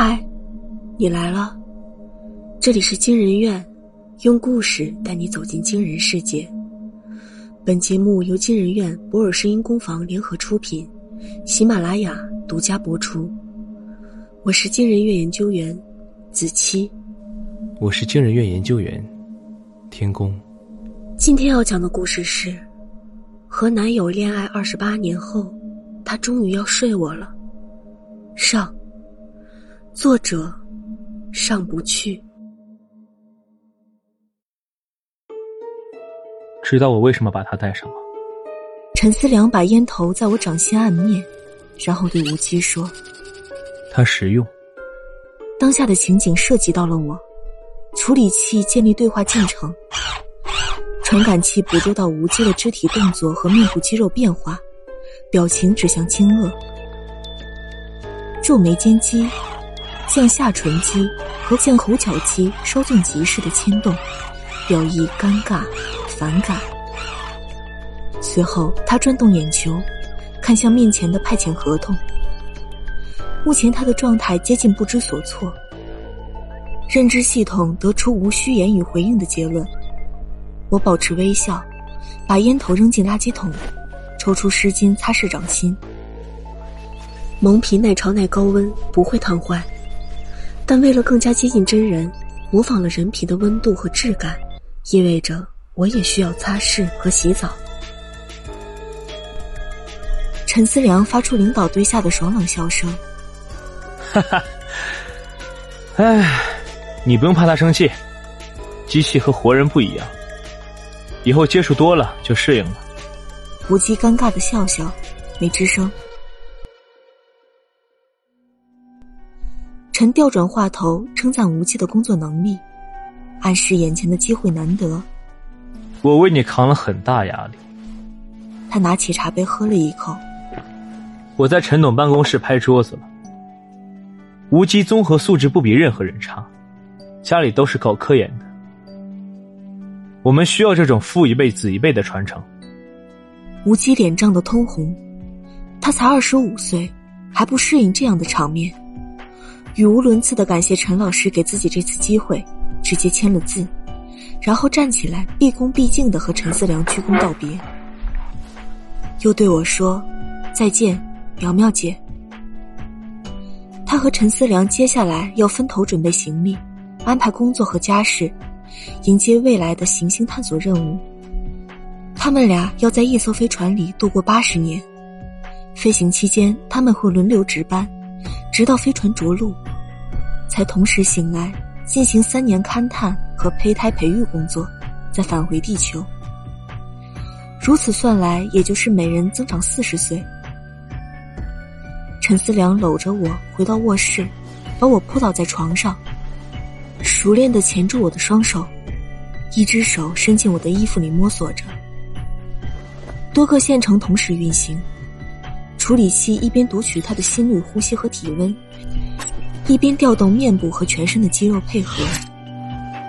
嗨，你来了，这里是惊人院，用故事带你走进惊人世界。本节目由惊人院博尔声音工坊联合出品，喜马拉雅独家播出。我是惊人院研究员子期，我是惊人院研究员天宫。今天要讲的故事是：和男友恋爱二十八年后，他终于要睡我了。上。作者上不去。知道我为什么把它带上吗？陈思良把烟头在我掌心按灭，然后对无机说：“它实用。”当下的情景涉及到了我，处理器建立对话进程，传感器捕捉到无机的肢体动作和面部肌肉变化，表情指向惊愕，皱眉间肌。向下唇肌和向口角肌稍纵即逝的牵动，表意尴尬、反感。随后，他转动眼球，看向面前的派遣合同。目前他的状态接近不知所措。认知系统得出无需言语回应的结论。我保持微笑，把烟头扔进垃圾桶，抽出湿巾擦拭掌心。蒙皮耐潮耐高温，不会烫坏。但为了更加接近真人，模仿了人皮的温度和质感，意味着我也需要擦拭和洗澡。陈思良发出领导对下的爽朗笑声，哈哈，哎，你不用怕他生气，机器和活人不一样，以后接触多了就适应了。无忌尴尬的笑笑，没吱声。陈调转话头，称赞吴忌的工作能力，暗示眼前的机会难得。我为你扛了很大压力。他拿起茶杯喝了一口。我在陈董办公室拍桌子了。吴基综合素质不比任何人差，家里都是搞科研的。我们需要这种父一辈子一辈的传承。吴基脸涨得通红，他才二十五岁，还不适应这样的场面。语无伦次的感谢陈老师给自己这次机会，直接签了字，然后站起来毕恭毕敬的和陈思良鞠躬道别，又对我说：“再见，苗苗姐。”他和陈思良接下来要分头准备行李，安排工作和家事，迎接未来的行星探索任务。他们俩要在一艘飞船里度过八十年，飞行期间他们会轮流值班，直到飞船着陆。才同时醒来，进行三年勘探和胚胎培育工作，再返回地球。如此算来，也就是每人增长四十岁。陈思良搂着我回到卧室，把我扑倒在床上，熟练的钳住我的双手，一只手伸进我的衣服里摸索着。多个线程同时运行，处理器一边读取他的心率、呼吸和体温。一边调动面部和全身的肌肉配合，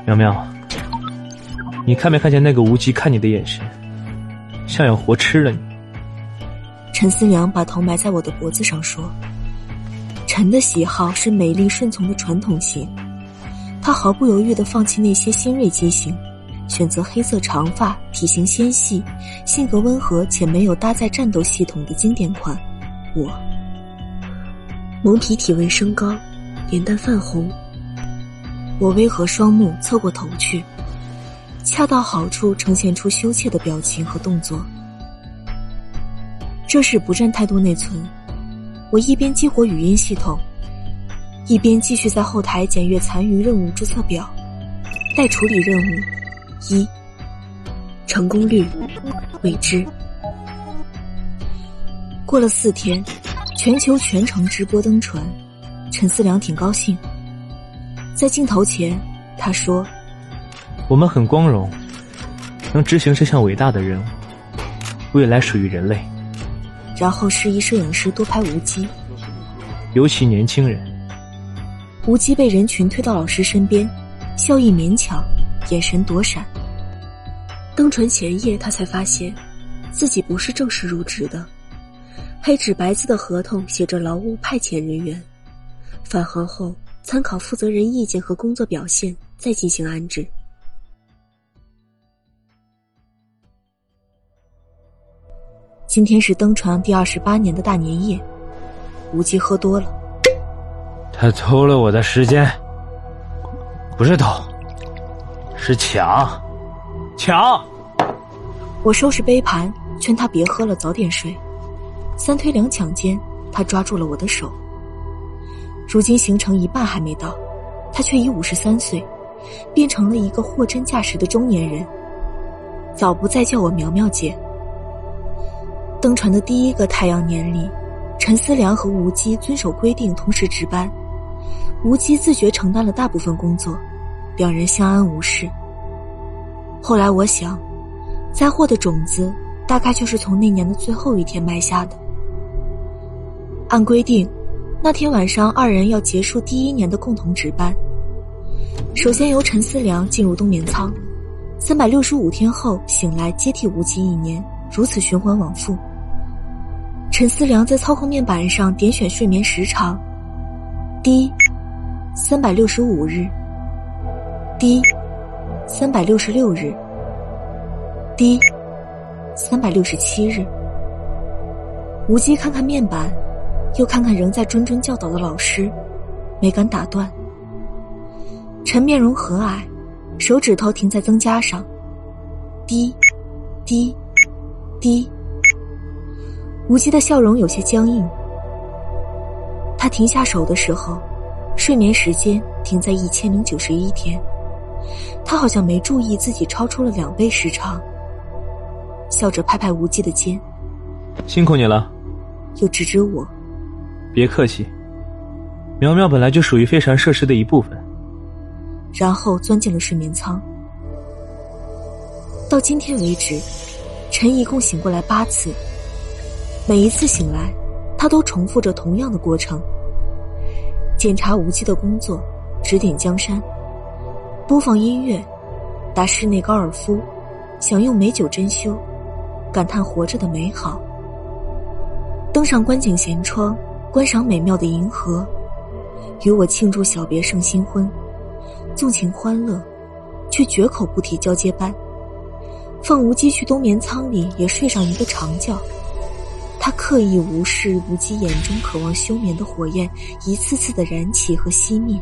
苗苗，你看没看见那个无极看你的眼神，像要活吃了你？陈思良把头埋在我的脖子上说：“陈的喜好是美丽顺从的传统型，他毫不犹豫的放弃那些新锐机型，选择黑色长发、体型纤细、性格温和且没有搭载战斗系统的经典款。我，蒙皮体温升高。”脸蛋泛红，我微合双目，侧过头去，恰到好处呈现出羞怯的表情和动作。这是不占太多内存，我一边激活语音系统，一边继续在后台检阅残余任务注册表。待处理任务一，成功率未知。过了四天，全球全程直播登船。陈思良挺高兴，在镜头前，他说：“我们很光荣，能执行这项伟大的任务，未来属于人类。”然后示意摄影师多拍无机，尤其年轻人。无机被人群推到老师身边，笑意勉强，眼神躲闪。登船前夜，他才发现，自己不是正式入职的，黑纸白字的合同写着劳务派遣人员。返航后，参考负责人意见和工作表现，再进行安置。今天是登船第二十八年的大年夜，无忌喝多了。他偷了我的时间，不是偷，是抢，抢！我收拾杯盘，劝他别喝了，早点睡。三推两抢间，他抓住了我的手。如今行程一半还没到，他却已五十三岁，变成了一个货真价实的中年人，早不再叫我苗苗姐。登船的第一个太阳年里，陈思良和吴基遵守规定同时值班，吴基自觉承担了大部分工作，两人相安无事。后来我想，灾祸的种子大概就是从那年的最后一天埋下的。按规定，那天晚上二人要结束第一年的共同值班。首先由陈思良进入冬眠舱，三百六十五天后醒来接替吴基一年，如此循环往复。陈思良在操控面板上点选睡眠时长，第三百六十五日，第三百六十六日，第三百六十七日。吴基看看面板，又看看仍在谆谆教导的老师，没敢打断。陈面容和蔼，手指头停在增加上，滴，滴，滴。无忌的笑容有些僵硬。他停下手的时候，睡眠时间停在一千零九十一天。他好像没注意自己超出了两倍时长，笑着拍拍无忌的肩：“辛苦你了。”又指指我：“别客气，苗苗本来就属于飞船设施的一部分。”然后钻进了睡眠舱。到今天为止，陈一共醒过来八次。每一次醒来，他都重复着同样的过程：检查无忌的工作，指点江山，播放音乐，打室内高尔夫，享用美酒珍馐，感叹活着的美好。登上观景舷窗，观赏美妙的银河，与我庆祝小别胜新婚，纵情欢乐，却绝口不提交接班。放无忌去冬眠舱里，也睡上一个长觉。他刻意无视无极眼中渴望休眠的火焰，一次次的燃起和熄灭。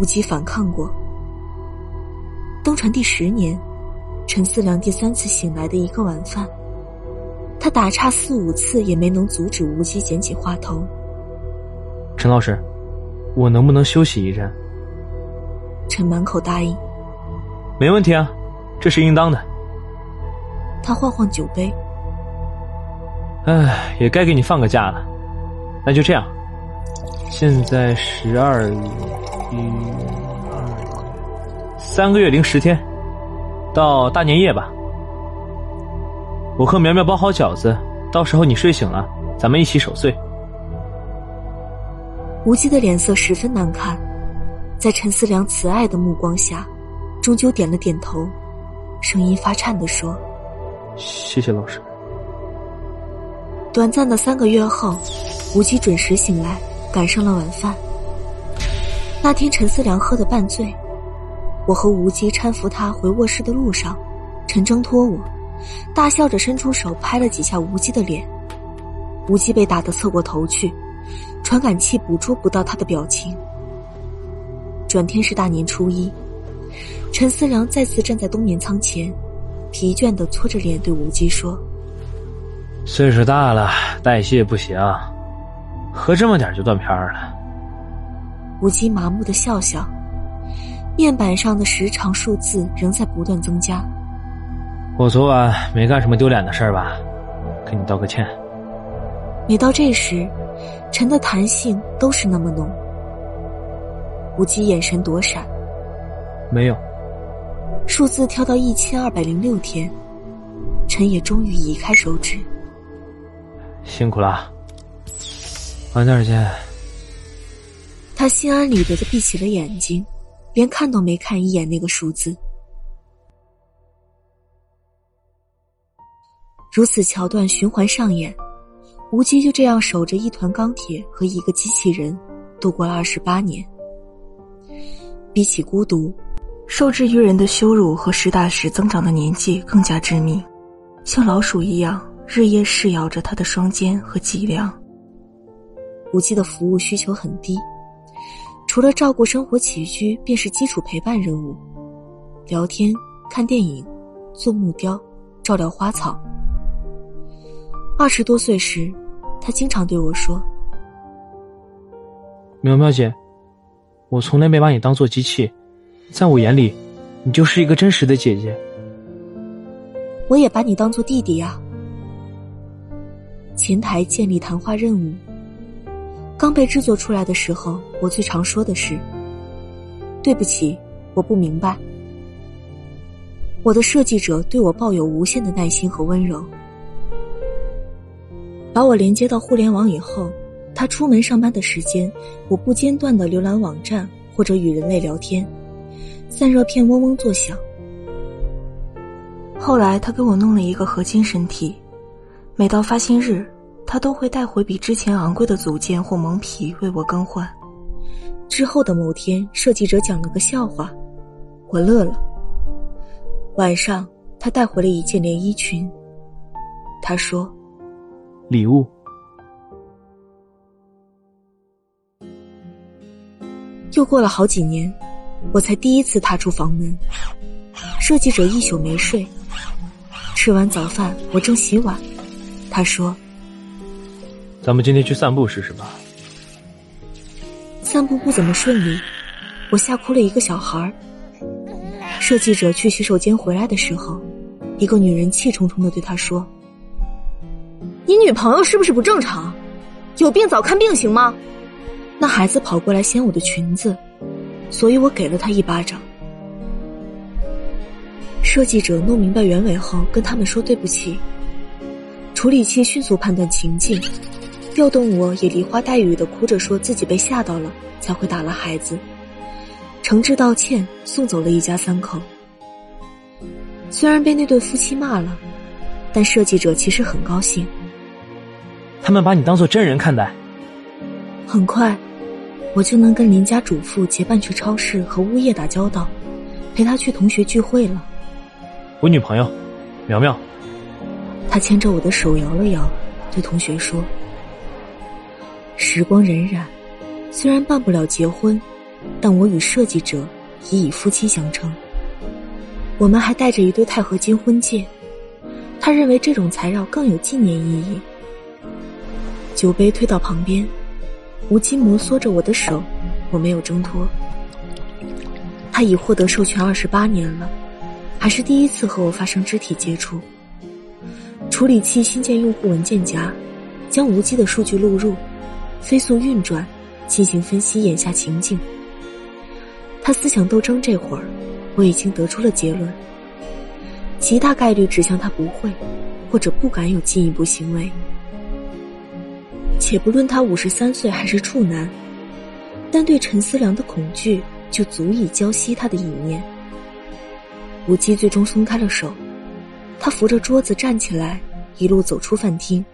无极反抗过。登船第十年，陈思良第三次醒来的一个晚饭，他打岔四五次也没能阻止无极捡起话头。陈老师，我能不能休息一阵？陈满口答应。没问题啊，这是应当的。他晃晃酒杯。唉，也该给你放个假了。那就这样，现在十二月一二三个月零十天，到大年夜吧。我和苗苗包好饺子，到时候你睡醒了，咱们一起守岁。无忌的脸色十分难看，在陈思良慈爱的目光下，终究点了点头，声音发颤的说：“谢谢老师。”短暂的三个月后，无忌准时醒来，赶上了晚饭。那天陈思良喝得半醉，我和无忌搀扶他回卧室的路上，陈征托我，大笑着伸出手拍了几下无极的脸。无极被打得侧过头去，传感器捕捉不到他的表情。转天是大年初一，陈思良再次站在冬眠舱前，疲倦的搓着脸对无极说。岁数大了，代谢不行，喝这么点就断片了。吴极麻木的笑笑，面板上的时长数字仍在不断增加。我昨晚没干什么丢脸的事儿吧？给你道个歉。每到这时，陈的弹性都是那么浓。吴极眼神躲闪。没有。数字跳到一千二百零六天，陈也终于移开手指。辛苦了，晚点见。他心安理得的闭起了眼睛，连看都没看一眼那个数字。如此桥段循环上演，无极就这样守着一团钢铁和一个机器人，度过了二十八年。比起孤独，受制于人的羞辱和实打实增长的年纪更加致命，像老鼠一样日夜噬咬着他的双肩和脊梁。无忌的服务需求很低，除了照顾生活起居，便是基础陪伴任务，聊天、看电影、做木雕、照料花草。二十多岁时，他经常对我说：“苗苗姐，我从来没把你当做机器，在我眼里，你就是一个真实的姐姐。我也把你当做弟弟呀。”前台建立谈话任务。刚被制作出来的时候，我最常说的是：“对不起，我不明白。”我的设计者对我抱有无限的耐心和温柔。把我连接到互联网以后，他出门上班的时间，我不间断的浏览网站或者与人类聊天，散热片嗡嗡作响。后来他给我弄了一个合金身体，每到发薪日。他都会带回比之前昂贵的组件或蒙皮为我更换。之后的某天，设计者讲了个笑话，我乐了。晚上，他带回了一件连衣裙。他说：“礼物。”又过了好几年，我才第一次踏出房门。设计者一宿没睡。吃完早饭，我正洗碗，他说。咱们今天去散步试试吧。散步不怎么顺利，我吓哭了一个小孩。设计者去洗手间回来的时候，一个女人气冲冲的对他说：“你女朋友是不是不正常？有病早看病行吗？”那孩子跑过来掀我的裙子，所以我给了他一巴掌。设计者弄明白原委后，跟他们说对不起。处理器迅速判断情境。调动我也梨花带雨的哭着说自己被吓到了，才会打了孩子，诚挚道歉，送走了一家三口。虽然被那对夫妻骂了，但设计者其实很高兴。他们把你当做真人看待。很快，我就能跟邻家主妇结伴去超市和物业打交道，陪她去同学聚会了。我女朋友，苗苗。他牵着我的手摇了摇，对同学说。时光荏苒，虽然办不了结婚，但我与设计者已以夫妻相称。我们还带着一对钛合金婚戒，他认为这种材料更有纪念意义。酒杯推到旁边，吴京摩挲着我的手，我没有挣脱。他已获得授权二十八年了，还是第一次和我发生肢体接触。处理器新建用户文件夹，将无机的数据录入。飞速运转，进行分析眼下情境。他思想斗争这会儿，我已经得出了结论：极大概率指向他不会，或者不敢有进一步行为。且不论他五十三岁还是处男，但对陈思良的恐惧就足以浇熄他的一念。无忌最终松开了手，他扶着桌子站起来，一路走出饭厅。